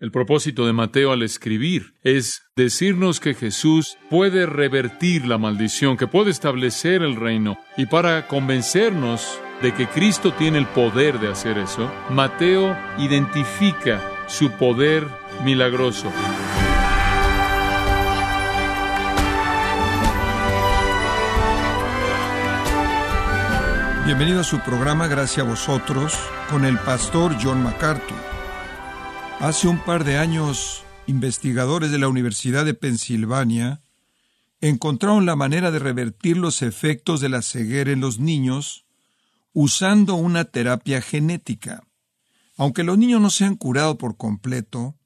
El propósito de Mateo al escribir es decirnos que Jesús puede revertir la maldición, que puede establecer el reino. Y para convencernos de que Cristo tiene el poder de hacer eso, Mateo identifica su poder milagroso. Bienvenido a su programa Gracias a vosotros con el pastor John MacArthur. Hace un par de años, investigadores de la Universidad de Pensilvania encontraron la manera de revertir los efectos de la ceguera en los niños usando una terapia genética. Aunque los niños no se han curado por completo,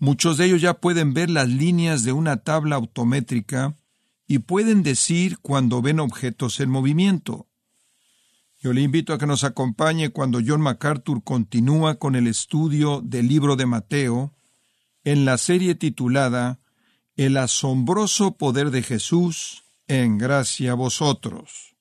muchos de ellos ya pueden ver las líneas de una tabla autométrica y pueden decir cuando ven objetos en movimiento. Yo le invito a que nos acompañe cuando John MacArthur continúa con el estudio del libro de Mateo en la serie titulada El asombroso poder de Jesús en gracia a vosotros.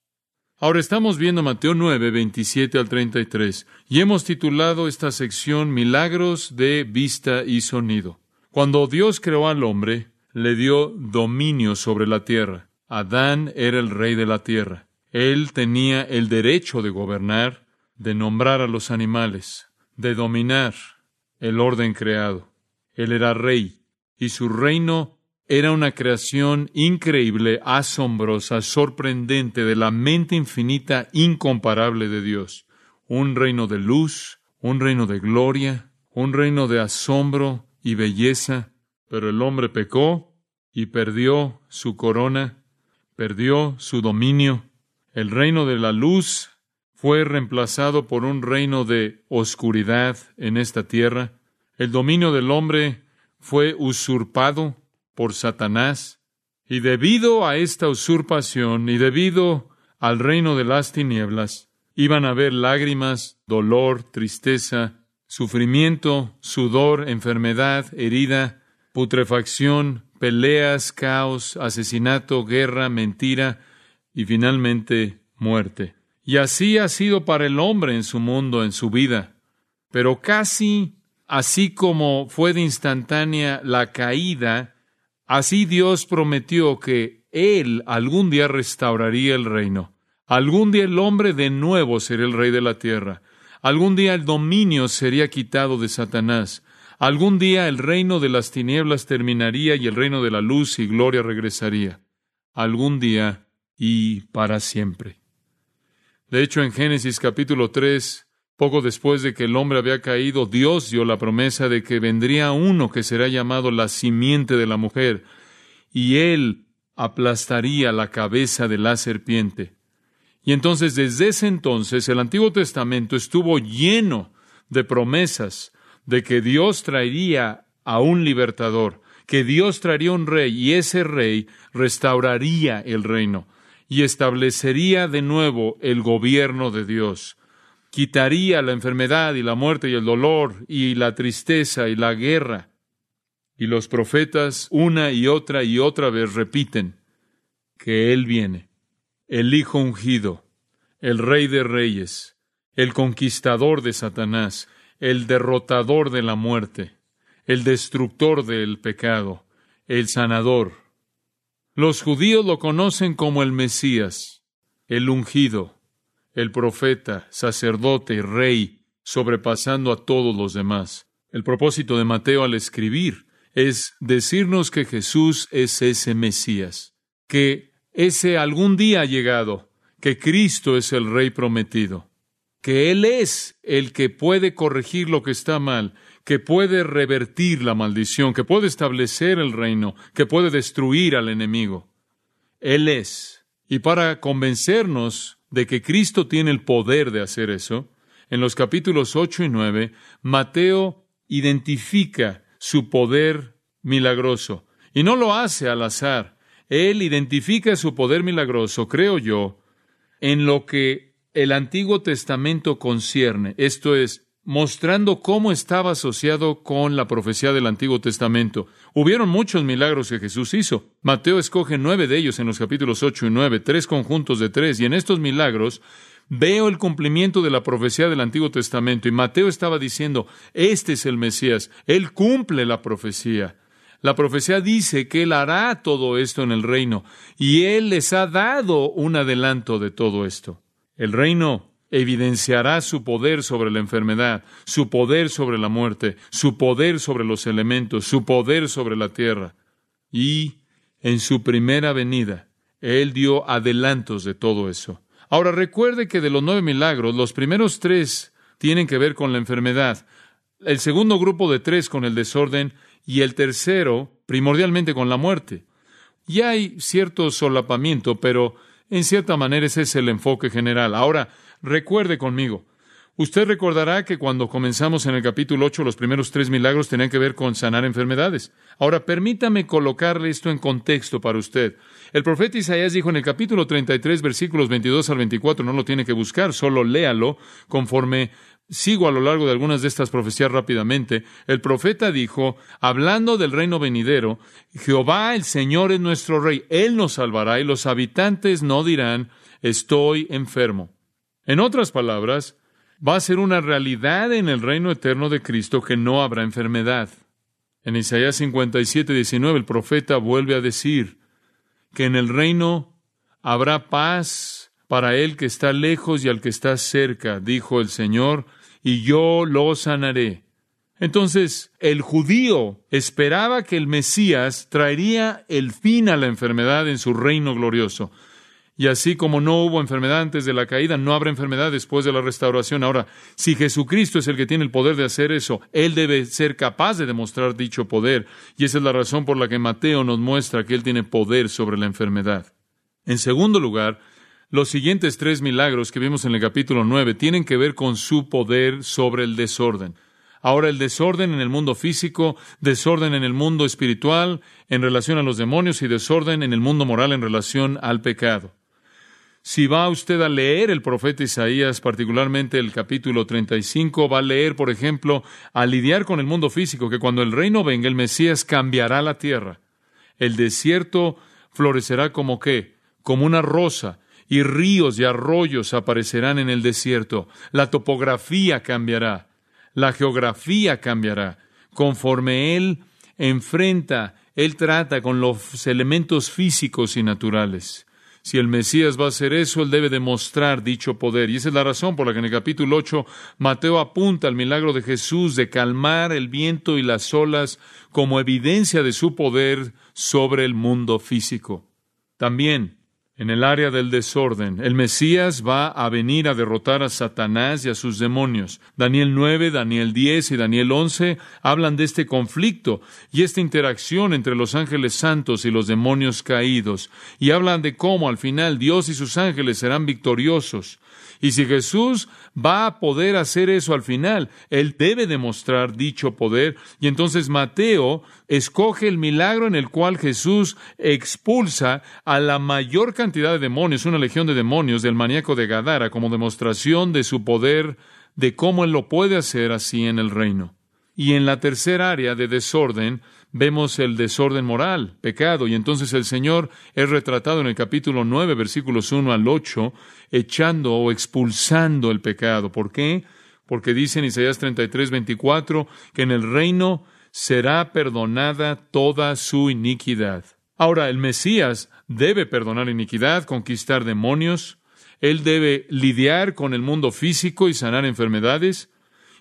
Ahora estamos viendo Mateo 9, 27 al 33 y hemos titulado esta sección Milagros de vista y sonido. Cuando Dios creó al hombre, le dio dominio sobre la tierra. Adán era el rey de la tierra. Él tenía el derecho de gobernar, de nombrar a los animales, de dominar el orden creado. Él era rey, y su reino era una creación increíble, asombrosa, sorprendente de la mente infinita, incomparable de Dios. Un reino de luz, un reino de gloria, un reino de asombro y belleza, pero el hombre pecó y perdió su corona, perdió su dominio, el reino de la luz fue reemplazado por un reino de oscuridad en esta tierra. El dominio del hombre fue usurpado por Satanás. Y debido a esta usurpación y debido al reino de las tinieblas, iban a haber lágrimas, dolor, tristeza, sufrimiento, sudor, enfermedad, herida, putrefacción, peleas, caos, asesinato, guerra, mentira, y finalmente muerte. Y así ha sido para el hombre en su mundo, en su vida. Pero casi así como fue de instantánea la caída, así Dios prometió que Él algún día restauraría el reino. Algún día el hombre de nuevo sería el rey de la tierra. Algún día el dominio sería quitado de Satanás. Algún día el reino de las tinieblas terminaría y el reino de la luz y gloria regresaría. Algún día y para siempre. De hecho, en Génesis capítulo 3, poco después de que el hombre había caído, Dios dio la promesa de que vendría uno que será llamado la simiente de la mujer, y él aplastaría la cabeza de la serpiente. Y entonces, desde ese entonces, el Antiguo Testamento estuvo lleno de promesas de que Dios traería a un libertador, que Dios traería un rey, y ese rey restauraría el reino y establecería de nuevo el gobierno de Dios. Quitaría la enfermedad y la muerte y el dolor y la tristeza y la guerra. Y los profetas una y otra y otra vez repiten que Él viene, el Hijo ungido, el Rey de Reyes, el conquistador de Satanás, el derrotador de la muerte, el destructor del pecado, el sanador, los judíos lo conocen como el Mesías, el ungido, el profeta, sacerdote, rey, sobrepasando a todos los demás. El propósito de Mateo al escribir es decirnos que Jesús es ese Mesías, que ese algún día ha llegado, que Cristo es el Rey prometido, que Él es el que puede corregir lo que está mal, que puede revertir la maldición, que puede establecer el reino, que puede destruir al enemigo. Él es. Y para convencernos de que Cristo tiene el poder de hacer eso, en los capítulos 8 y 9, Mateo identifica su poder milagroso. Y no lo hace al azar. Él identifica su poder milagroso, creo yo, en lo que el Antiguo Testamento concierne, esto es, mostrando cómo estaba asociado con la profecía del Antiguo Testamento. Hubieron muchos milagros que Jesús hizo. Mateo escoge nueve de ellos en los capítulos ocho y nueve, tres conjuntos de tres, y en estos milagros veo el cumplimiento de la profecía del Antiguo Testamento. Y Mateo estaba diciendo, este es el Mesías, Él cumple la profecía. La profecía dice que Él hará todo esto en el reino, y Él les ha dado un adelanto de todo esto. El reino evidenciará su poder sobre la enfermedad, su poder sobre la muerte, su poder sobre los elementos, su poder sobre la tierra. Y en su primera venida, Él dio adelantos de todo eso. Ahora recuerde que de los nueve milagros, los primeros tres tienen que ver con la enfermedad, el segundo grupo de tres con el desorden y el tercero primordialmente con la muerte. Y hay cierto solapamiento, pero en cierta manera ese es el enfoque general. Ahora, recuerde conmigo, Usted recordará que cuando comenzamos en el capítulo 8, los primeros tres milagros tenían que ver con sanar enfermedades. Ahora, permítame colocarle esto en contexto para usted. El profeta Isaías dijo en el capítulo 33, versículos 22 al 24, no lo tiene que buscar, solo léalo conforme sigo a lo largo de algunas de estas profecías rápidamente. El profeta dijo, hablando del reino venidero, Jehová el Señor es nuestro rey, Él nos salvará y los habitantes no dirán, estoy enfermo. En otras palabras, va a ser una realidad en el reino eterno de Cristo que no habrá enfermedad. En Isaías 57, 19, el profeta vuelve a decir que en el reino habrá paz para el que está lejos y al que está cerca, dijo el Señor, y yo lo sanaré. Entonces, el judío esperaba que el Mesías traería el fin a la enfermedad en su reino glorioso. Y así como no hubo enfermedad antes de la caída, no habrá enfermedad después de la restauración. Ahora, si Jesucristo es el que tiene el poder de hacer eso, Él debe ser capaz de demostrar dicho poder. Y esa es la razón por la que Mateo nos muestra que Él tiene poder sobre la enfermedad. En segundo lugar, los siguientes tres milagros que vimos en el capítulo 9 tienen que ver con su poder sobre el desorden. Ahora el desorden en el mundo físico, desorden en el mundo espiritual en relación a los demonios y desorden en el mundo moral en relación al pecado. Si va usted a leer el profeta Isaías, particularmente el capítulo 35, va a leer, por ejemplo, a lidiar con el mundo físico, que cuando el reino venga, el Mesías cambiará la tierra. El desierto florecerá como qué? Como una rosa, y ríos y arroyos aparecerán en el desierto. La topografía cambiará, la geografía cambiará. Conforme Él enfrenta, Él trata con los elementos físicos y naturales. Si el Mesías va a hacer eso, él debe demostrar dicho poder. Y esa es la razón por la que en el capítulo 8 Mateo apunta al milagro de Jesús de calmar el viento y las olas como evidencia de su poder sobre el mundo físico. También en el área del desorden. El Mesías va a venir a derrotar a Satanás y a sus demonios. Daniel 9, Daniel 10 y Daniel 11 hablan de este conflicto y esta interacción entre los ángeles santos y los demonios caídos, y hablan de cómo al final Dios y sus ángeles serán victoriosos. Y si Jesús va a poder hacer eso al final, Él debe demostrar dicho poder. Y entonces Mateo escoge el milagro en el cual Jesús expulsa a la mayor cantidad de demonios, una legión de demonios del maníaco de Gadara, como demostración de su poder, de cómo Él lo puede hacer así en el reino. Y en la tercera área de desorden, vemos el desorden moral, pecado, y entonces el Señor es retratado en el capítulo 9, versículos 1 al 8, echando o expulsando el pecado. ¿Por qué? Porque dice en Isaías 33, 24, que en el reino será perdonada toda su iniquidad. Ahora, el Mesías debe perdonar iniquidad, conquistar demonios, él debe lidiar con el mundo físico y sanar enfermedades,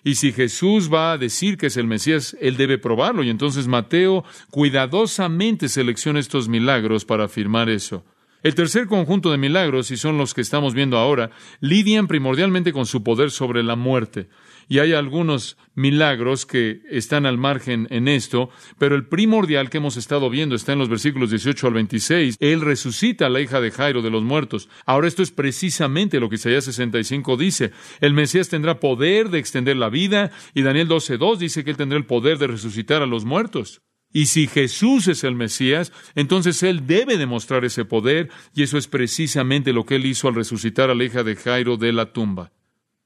y si Jesús va a decir que es el Mesías, él debe probarlo. Y entonces Mateo cuidadosamente selecciona estos milagros para afirmar eso. El tercer conjunto de milagros, y son los que estamos viendo ahora, lidian primordialmente con su poder sobre la muerte y hay algunos milagros que están al margen en esto, pero el primordial que hemos estado viendo está en los versículos 18 al 26. Él resucita a la hija de Jairo de los muertos. Ahora esto es precisamente lo que Isaías 65 dice. El Mesías tendrá poder de extender la vida y Daniel 12.2 dice que él tendrá el poder de resucitar a los muertos. Y si Jesús es el Mesías, entonces Él debe demostrar ese poder, y eso es precisamente lo que Él hizo al resucitar a la hija de Jairo de la tumba.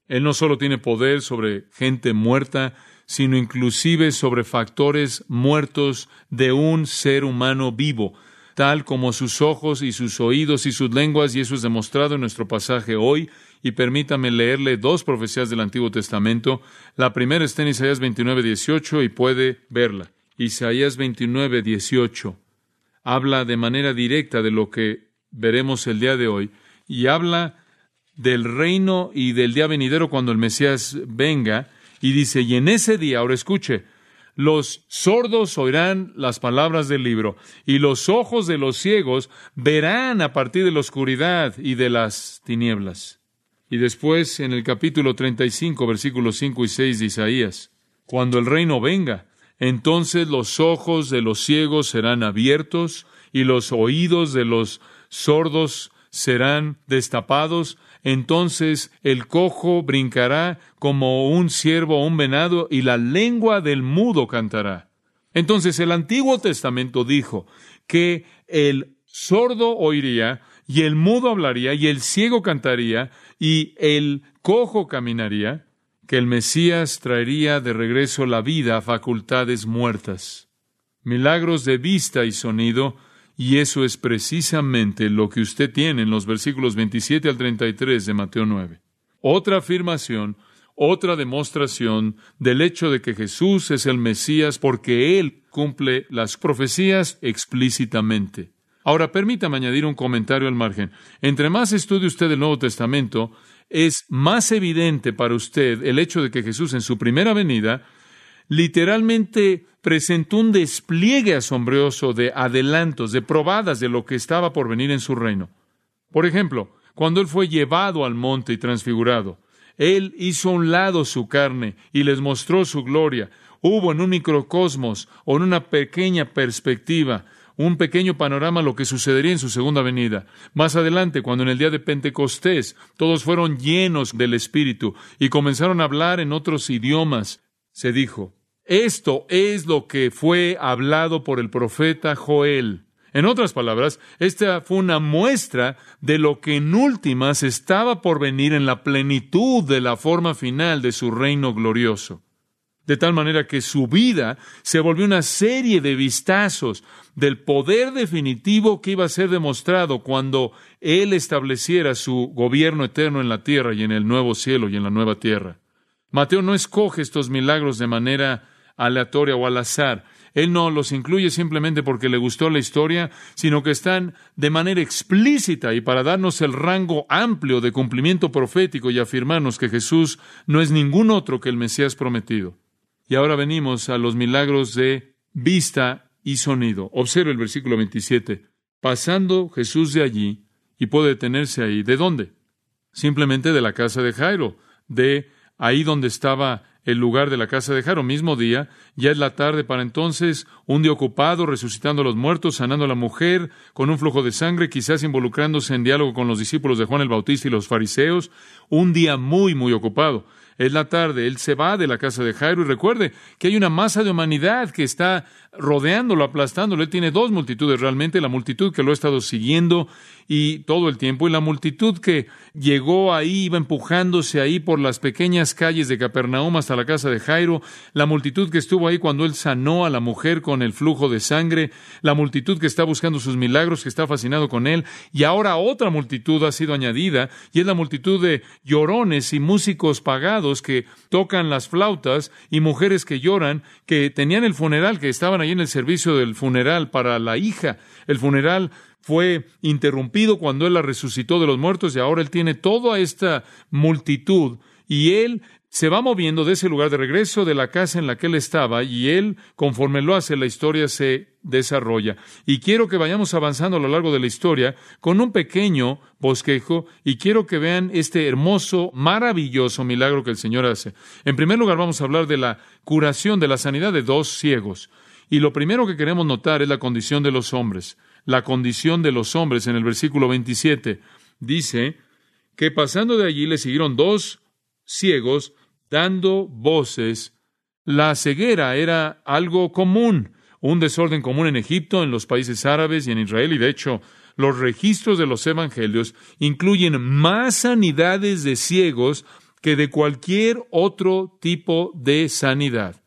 Él no solo tiene poder sobre gente muerta, sino inclusive sobre factores muertos de un ser humano vivo. tal como sus ojos y sus oídos y sus lenguas, y eso es demostrado en nuestro pasaje hoy. Y permítame leerle dos profecías del Antiguo Testamento. La primera está en Isaías 29, 18 y puede verla. Isaías 29, 18 habla de manera directa de lo que veremos el día de hoy y habla del reino y del día venidero cuando el Mesías venga y dice, y en ese día, ahora escuche, los sordos oirán las palabras del libro y los ojos de los ciegos verán a partir de la oscuridad y de las tinieblas. Y después en el capítulo 35, versículos 5 y 6 de Isaías, cuando el reino venga, entonces los ojos de los ciegos serán abiertos y los oídos de los sordos serán destapados, entonces el cojo brincará como un ciervo o un venado, y la lengua del mudo cantará. Entonces el Antiguo Testamento dijo que el sordo oiría, y el mudo hablaría, y el ciego cantaría, y el cojo caminaría, que el Mesías traería de regreso la vida a facultades muertas. Milagros de vista y sonido y eso es precisamente lo que usted tiene en los versículos 27 al 33 de Mateo 9. Otra afirmación, otra demostración del hecho de que Jesús es el Mesías porque Él cumple las profecías explícitamente. Ahora, permítame añadir un comentario al margen. Entre más estudie usted el Nuevo Testamento, es más evidente para usted el hecho de que Jesús en su primera venida literalmente presentó un despliegue asombroso de adelantos, de probadas de lo que estaba por venir en su reino. Por ejemplo, cuando él fue llevado al monte y transfigurado, él hizo a un lado su carne y les mostró su gloria. Hubo en un microcosmos o en una pequeña perspectiva un pequeño panorama lo que sucedería en su segunda venida. Más adelante, cuando en el día de Pentecostés todos fueron llenos del Espíritu y comenzaron a hablar en otros idiomas, se dijo, esto es lo que fue hablado por el profeta Joel. En otras palabras, esta fue una muestra de lo que en últimas estaba por venir en la plenitud de la forma final de su reino glorioso. De tal manera que su vida se volvió una serie de vistazos del poder definitivo que iba a ser demostrado cuando Él estableciera su gobierno eterno en la tierra y en el nuevo cielo y en la nueva tierra. Mateo no escoge estos milagros de manera aleatoria o al azar. Él no los incluye simplemente porque le gustó la historia, sino que están de manera explícita y para darnos el rango amplio de cumplimiento profético y afirmarnos que Jesús no es ningún otro que el Mesías prometido. Y ahora venimos a los milagros de vista y sonido. Observe el versículo 27. Pasando Jesús de allí, y puede detenerse ahí. ¿De dónde? Simplemente de la casa de Jairo, de ahí donde estaba el lugar de la casa de Jaro. Mismo día, ya es la tarde para entonces, un día ocupado, resucitando a los muertos, sanando a la mujer, con un flujo de sangre, quizás involucrándose en diálogo con los discípulos de Juan el Bautista y los fariseos. Un día muy, muy ocupado. Es la tarde, él se va de la casa de Jairo y recuerde que hay una masa de humanidad que está rodeándolo, aplastándolo. Él tiene dos multitudes realmente, la multitud que lo ha estado siguiendo y todo el tiempo, y la multitud que llegó ahí, iba empujándose ahí por las pequeñas calles de Capernaum hasta la casa de Jairo, la multitud que estuvo ahí cuando él sanó a la mujer con el flujo de sangre, la multitud que está buscando sus milagros, que está fascinado con él, y ahora otra multitud ha sido añadida, y es la multitud de llorones y músicos pagados que tocan las flautas y mujeres que lloran, que tenían el funeral, que estaban ahí en el servicio del funeral para la hija. El funeral fue interrumpido cuando Él la resucitó de los muertos y ahora Él tiene toda esta multitud y Él se va moviendo de ese lugar de regreso de la casa en la que Él estaba y Él, conforme lo hace, la historia se desarrolla. Y quiero que vayamos avanzando a lo largo de la historia con un pequeño bosquejo y quiero que vean este hermoso, maravilloso milagro que el Señor hace. En primer lugar vamos a hablar de la curación, de la sanidad de dos ciegos. Y lo primero que queremos notar es la condición de los hombres la condición de los hombres en el versículo 27. Dice que pasando de allí le siguieron dos ciegos dando voces. La ceguera era algo común, un desorden común en Egipto, en los países árabes y en Israel, y de hecho los registros de los evangelios incluyen más sanidades de ciegos que de cualquier otro tipo de sanidad.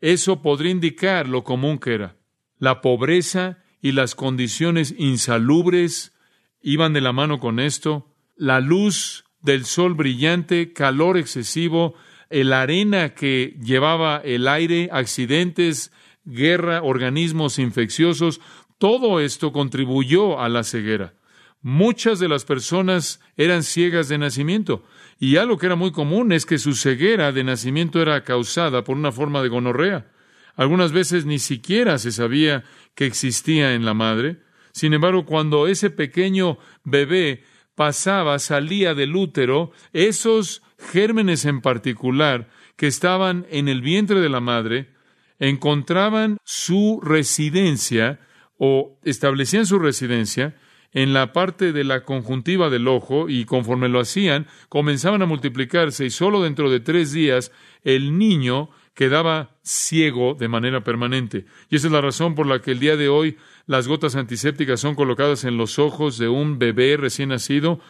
Eso podría indicar lo común que era. La pobreza y las condiciones insalubres iban de la mano con esto. La luz del sol brillante, calor excesivo, la arena que llevaba el aire, accidentes, guerra, organismos infecciosos, todo esto contribuyó a la ceguera. Muchas de las personas eran ciegas de nacimiento, y algo que era muy común es que su ceguera de nacimiento era causada por una forma de gonorrea. Algunas veces ni siquiera se sabía que existía en la madre. Sin embargo, cuando ese pequeño bebé pasaba, salía del útero, esos gérmenes en particular que estaban en el vientre de la madre encontraban su residencia o establecían su residencia en la parte de la conjuntiva del ojo y conforme lo hacían, comenzaban a multiplicarse y solo dentro de tres días el niño quedaba ciego de manera permanente. Y esa es la razón por la que el día de hoy las gotas antisépticas son colocadas en los ojos de un bebé recién nacido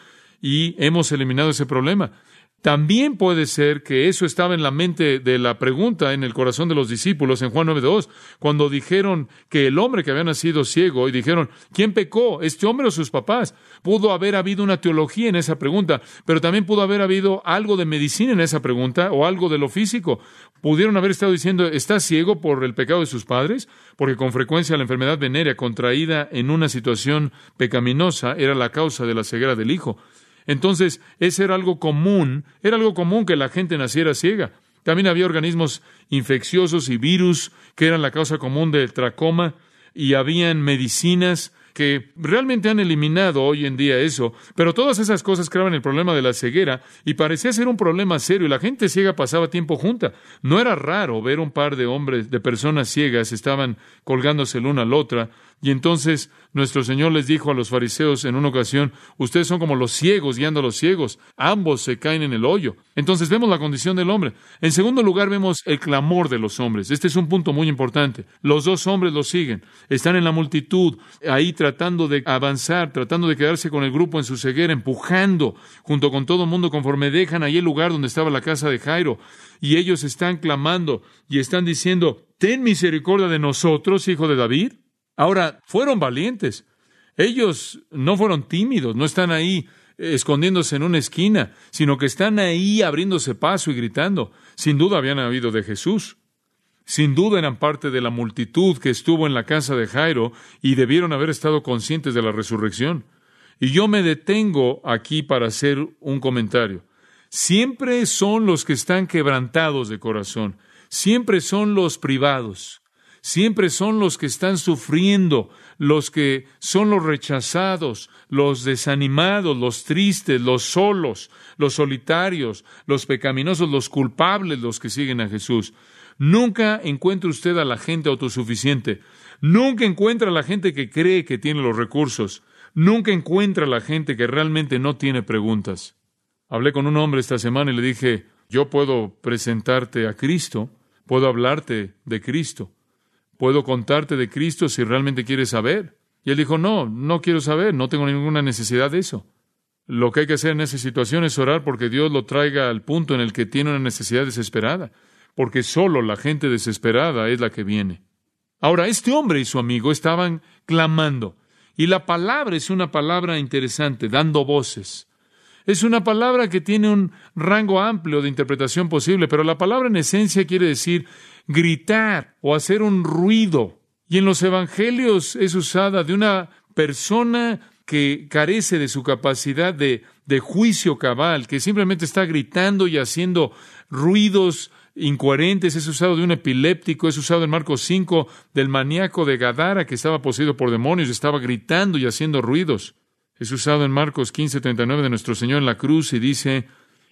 y hemos eliminado ese problema. También puede ser que eso estaba en la mente de la pregunta en el corazón de los discípulos en Juan 9.2, cuando dijeron que el hombre que había nacido ciego y dijeron, ¿quién pecó? ¿Este hombre o sus papás? Pudo haber habido una teología en esa pregunta, pero también pudo haber habido algo de medicina en esa pregunta o algo de lo físico. Pudieron haber estado diciendo, ¿está ciego por el pecado de sus padres? Porque con frecuencia la enfermedad venérea contraída en una situación pecaminosa era la causa de la ceguera del hijo. Entonces, ese era algo común, era algo común que la gente naciera ciega. También había organismos infecciosos y virus que eran la causa común del tracoma y habían medicinas que realmente han eliminado hoy en día eso, pero todas esas cosas creaban el problema de la ceguera y parecía ser un problema serio y la gente ciega pasaba tiempo junta. No era raro ver un par de hombres, de personas ciegas, estaban colgándose el uno al otra y entonces nuestro Señor les dijo a los fariseos en una ocasión, ustedes son como los ciegos guiando a los ciegos, ambos se caen en el hoyo. Entonces vemos la condición del hombre. En segundo lugar vemos el clamor de los hombres. Este es un punto muy importante. Los dos hombres los siguen, están en la multitud, ahí tratando de avanzar, tratando de quedarse con el grupo en su ceguera, empujando junto con todo el mundo conforme dejan ahí el lugar donde estaba la casa de Jairo. Y ellos están clamando y están diciendo, ten misericordia de nosotros, hijo de David. Ahora, fueron valientes. Ellos no fueron tímidos, no están ahí eh, escondiéndose en una esquina, sino que están ahí abriéndose paso y gritando. Sin duda habían habido de Jesús. Sin duda eran parte de la multitud que estuvo en la casa de Jairo y debieron haber estado conscientes de la resurrección. Y yo me detengo aquí para hacer un comentario. Siempre son los que están quebrantados de corazón, siempre son los privados, siempre son los que están sufriendo, los que son los rechazados, los desanimados, los tristes, los solos, los solitarios, los pecaminosos, los culpables, los que siguen a Jesús. Nunca encuentra usted a la gente autosuficiente. Nunca encuentra a la gente que cree que tiene los recursos. Nunca encuentra a la gente que realmente no tiene preguntas. Hablé con un hombre esta semana y le dije, yo puedo presentarte a Cristo, puedo hablarte de Cristo. Puedo contarte de Cristo si realmente quieres saber. Y él dijo, no, no quiero saber, no tengo ninguna necesidad de eso. Lo que hay que hacer en esa situación es orar porque Dios lo traiga al punto en el que tiene una necesidad desesperada, porque solo la gente desesperada es la que viene. Ahora, este hombre y su amigo estaban clamando, y la palabra es una palabra interesante, dando voces. Es una palabra que tiene un rango amplio de interpretación posible, pero la palabra en esencia quiere decir gritar o hacer un ruido. Y en los evangelios es usada de una persona que carece de su capacidad de, de juicio cabal, que simplemente está gritando y haciendo ruidos incoherentes, es usado de un epiléptico, es usado en Marcos 5 del maníaco de Gadara que estaba poseído por demonios, estaba gritando y haciendo ruidos. Es usado en Marcos 15, 39 de nuestro Señor en la cruz y dice,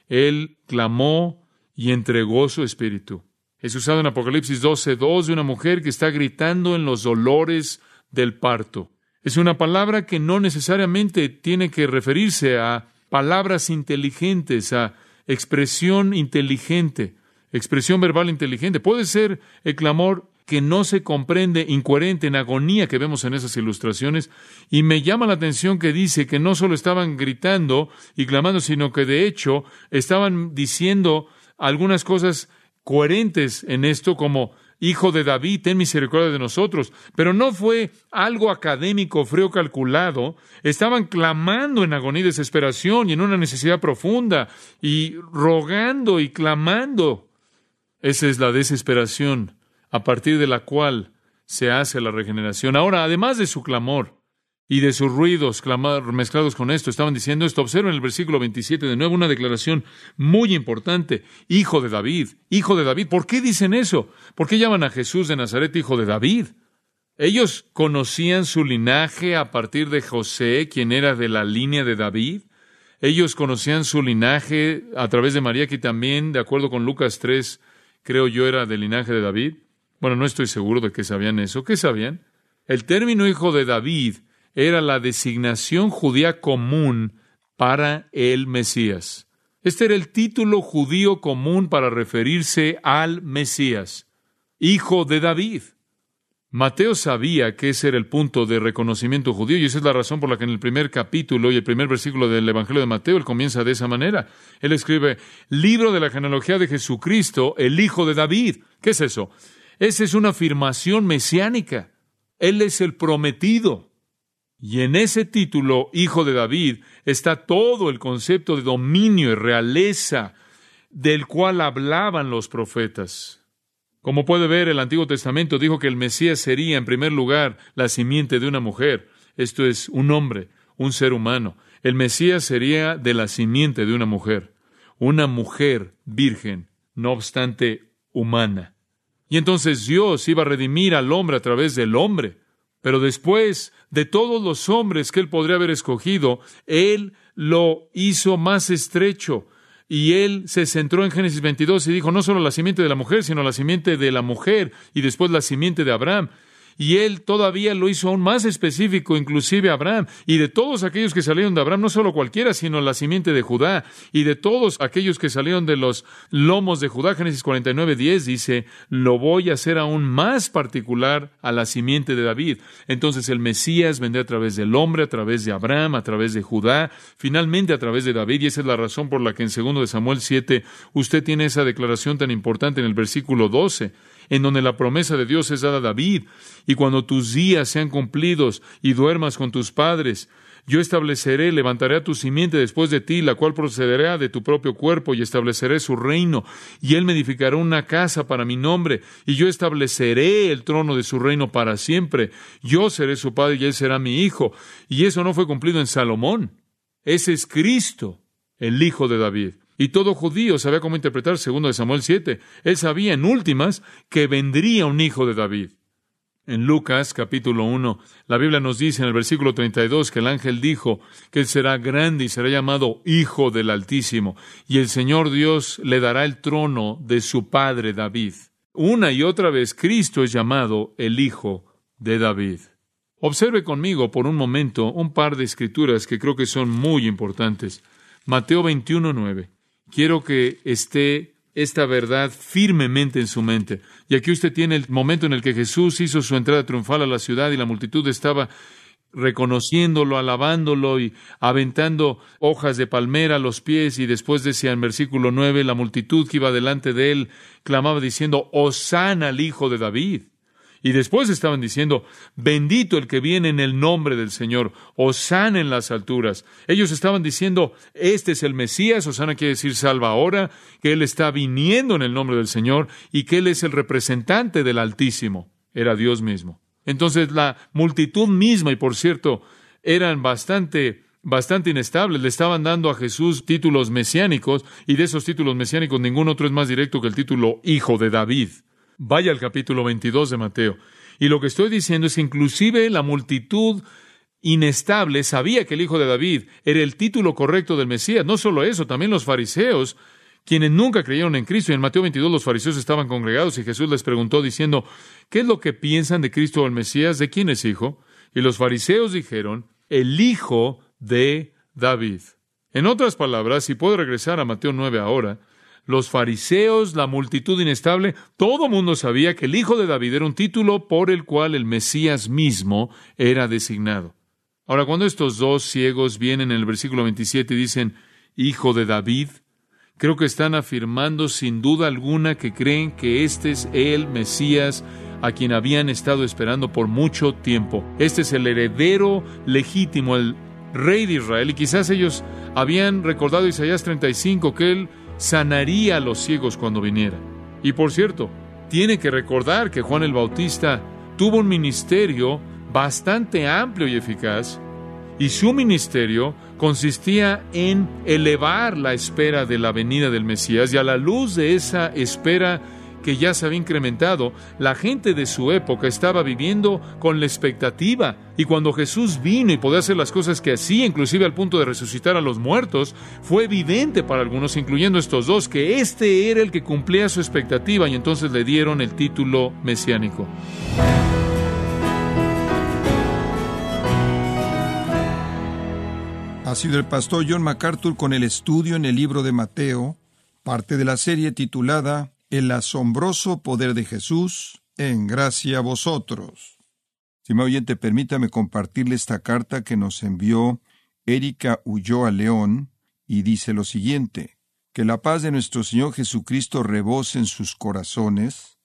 Él clamó y entregó su espíritu. Es usado en Apocalipsis 12, 2 de una mujer que está gritando en los dolores del parto. Es una palabra que no necesariamente tiene que referirse a palabras inteligentes, a expresión inteligente, expresión verbal inteligente. Puede ser el clamor que no se comprende, incoherente, en agonía que vemos en esas ilustraciones, y me llama la atención que dice que no solo estaban gritando y clamando, sino que de hecho estaban diciendo algunas cosas coherentes en esto, como Hijo de David, ten misericordia de nosotros. Pero no fue algo académico, frío, calculado. Estaban clamando en agonía y desesperación y en una necesidad profunda y rogando y clamando. Esa es la desesperación a partir de la cual se hace la regeneración. Ahora, además de su clamor, y de sus ruidos mezclados con esto. Estaban diciendo esto. Observen el versículo 27 de nuevo, una declaración muy importante. Hijo de David, hijo de David. ¿Por qué dicen eso? ¿Por qué llaman a Jesús de Nazaret hijo de David? Ellos conocían su linaje a partir de José, quien era de la línea de David. Ellos conocían su linaje a través de María, que también, de acuerdo con Lucas 3, creo yo, era del linaje de David. Bueno, no estoy seguro de que sabían eso. ¿Qué sabían? El término hijo de David era la designación judía común para el Mesías. Este era el título judío común para referirse al Mesías, hijo de David. Mateo sabía que ese era el punto de reconocimiento judío y esa es la razón por la que en el primer capítulo y el primer versículo del Evangelio de Mateo él comienza de esa manera. Él escribe, libro de la genealogía de Jesucristo, el hijo de David. ¿Qué es eso? Esa es una afirmación mesiánica. Él es el prometido. Y en ese título, Hijo de David, está todo el concepto de dominio y realeza del cual hablaban los profetas. Como puede ver, el Antiguo Testamento dijo que el Mesías sería, en primer lugar, la simiente de una mujer. Esto es, un hombre, un ser humano. El Mesías sería de la simiente de una mujer. Una mujer virgen, no obstante humana. Y entonces Dios iba a redimir al hombre a través del hombre. Pero después de todos los hombres que él podría haber escogido, él lo hizo más estrecho. Y él se centró en Génesis 22 y dijo, no solo la simiente de la mujer, sino la simiente de la mujer y después la simiente de Abraham. Y él todavía lo hizo aún más específico, inclusive Abraham, y de todos aquellos que salieron de Abraham, no solo cualquiera, sino la simiente de Judá, y de todos aquellos que salieron de los lomos de Judá, Génesis 49, 10 dice, lo voy a hacer aún más particular a la simiente de David. Entonces el Mesías vendrá a través del hombre, a través de Abraham, a través de Judá, finalmente a través de David, y esa es la razón por la que en 2 de Samuel 7 usted tiene esa declaración tan importante en el versículo 12 en donde la promesa de Dios es dada a David, y cuando tus días sean cumplidos y duermas con tus padres, yo estableceré, levantaré a tu simiente después de ti, la cual procederá de tu propio cuerpo, y estableceré su reino, y él me edificará una casa para mi nombre, y yo estableceré el trono de su reino para siempre. Yo seré su padre y él será mi hijo. Y eso no fue cumplido en Salomón. Ese es Cristo, el hijo de David. Y todo judío sabía cómo interpretar segundo de Samuel 7. Él sabía en últimas que vendría un hijo de David. En Lucas capítulo 1, la Biblia nos dice en el versículo 32 que el ángel dijo que él será grande y será llamado Hijo del Altísimo, y el Señor Dios le dará el trono de su padre David. Una y otra vez Cristo es llamado el Hijo de David. Observe conmigo por un momento un par de escrituras que creo que son muy importantes. Mateo 21, 9. Quiero que esté esta verdad firmemente en su mente. Y aquí usted tiene el momento en el que Jesús hizo su entrada triunfal a la ciudad y la multitud estaba reconociéndolo, alabándolo y aventando hojas de palmera a los pies y después decía en versículo 9, la multitud que iba delante de él clamaba diciendo, Osana al Hijo de David. Y después estaban diciendo, bendito el que viene en el nombre del Señor, Osana en las alturas. Ellos estaban diciendo, este es el Mesías, Osana quiere decir salva ahora, que Él está viniendo en el nombre del Señor y que Él es el representante del Altísimo. Era Dios mismo. Entonces la multitud misma, y por cierto, eran bastante bastante inestables. Le estaban dando a Jesús títulos mesiánicos y de esos títulos mesiánicos ningún otro es más directo que el título Hijo de David. Vaya al capítulo 22 de Mateo. Y lo que estoy diciendo es que inclusive la multitud inestable sabía que el hijo de David era el título correcto del Mesías. No solo eso, también los fariseos, quienes nunca creyeron en Cristo. Y en Mateo 22 los fariseos estaban congregados y Jesús les preguntó diciendo, ¿qué es lo que piensan de Cristo o el Mesías? ¿De quién es hijo? Y los fariseos dijeron, el hijo de David. En otras palabras, si puedo regresar a Mateo 9 ahora, los fariseos, la multitud inestable, todo mundo sabía que el Hijo de David era un título por el cual el Mesías mismo era designado. Ahora, cuando estos dos ciegos vienen en el versículo 27 y dicen, Hijo de David, Creo que están afirmando sin duda alguna que creen que este es el Mesías a quien habían estado esperando por mucho tiempo. Este es el heredero legítimo, el rey de Israel. Y quizás ellos habían recordado Isaías 35 que él sanaría a los ciegos cuando viniera. Y por cierto, tiene que recordar que Juan el Bautista tuvo un ministerio bastante amplio y eficaz, y su ministerio consistía en elevar la espera de la venida del Mesías, y a la luz de esa espera que ya se había incrementado, la gente de su época estaba viviendo con la expectativa. Y cuando Jesús vino y podía hacer las cosas que hacía, inclusive al punto de resucitar a los muertos, fue evidente para algunos, incluyendo estos dos, que este era el que cumplía su expectativa y entonces le dieron el título mesiánico. Ha sido el pastor John MacArthur con el estudio en el libro de Mateo, parte de la serie titulada el asombroso poder de Jesús en gracia a vosotros. Si me oyente, permítame compartirle esta carta que nos envió Erika Ulloa León y dice lo siguiente: Que la paz de nuestro Señor Jesucristo rebose en sus corazones.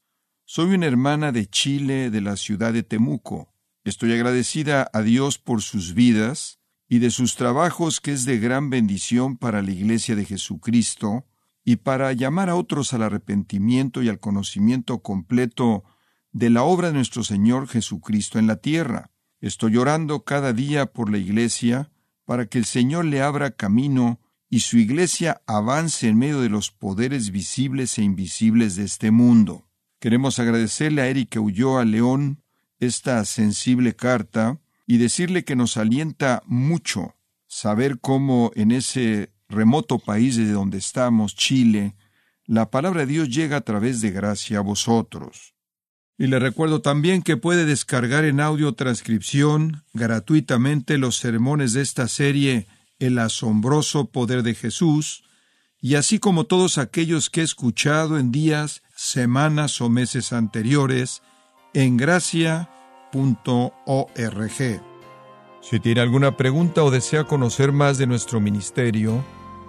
Soy una hermana de Chile de la ciudad de Temuco. Estoy agradecida a Dios por sus vidas y de sus trabajos que es de gran bendición para la Iglesia de Jesucristo y para llamar a otros al arrepentimiento y al conocimiento completo de la obra de nuestro Señor Jesucristo en la tierra. Estoy orando cada día por la Iglesia para que el Señor le abra camino y su Iglesia avance en medio de los poderes visibles e invisibles de este mundo. Queremos agradecerle a Erika Ulloa León esta sensible carta y decirle que nos alienta mucho saber cómo en ese remoto país de donde estamos, Chile, la palabra de Dios llega a través de gracia a vosotros. Y le recuerdo también que puede descargar en audio transcripción gratuitamente los sermones de esta serie El asombroso poder de Jesús, y así como todos aquellos que he escuchado en días, semanas o meses anteriores en gracia.org. Si tiene alguna pregunta o desea conocer más de nuestro ministerio,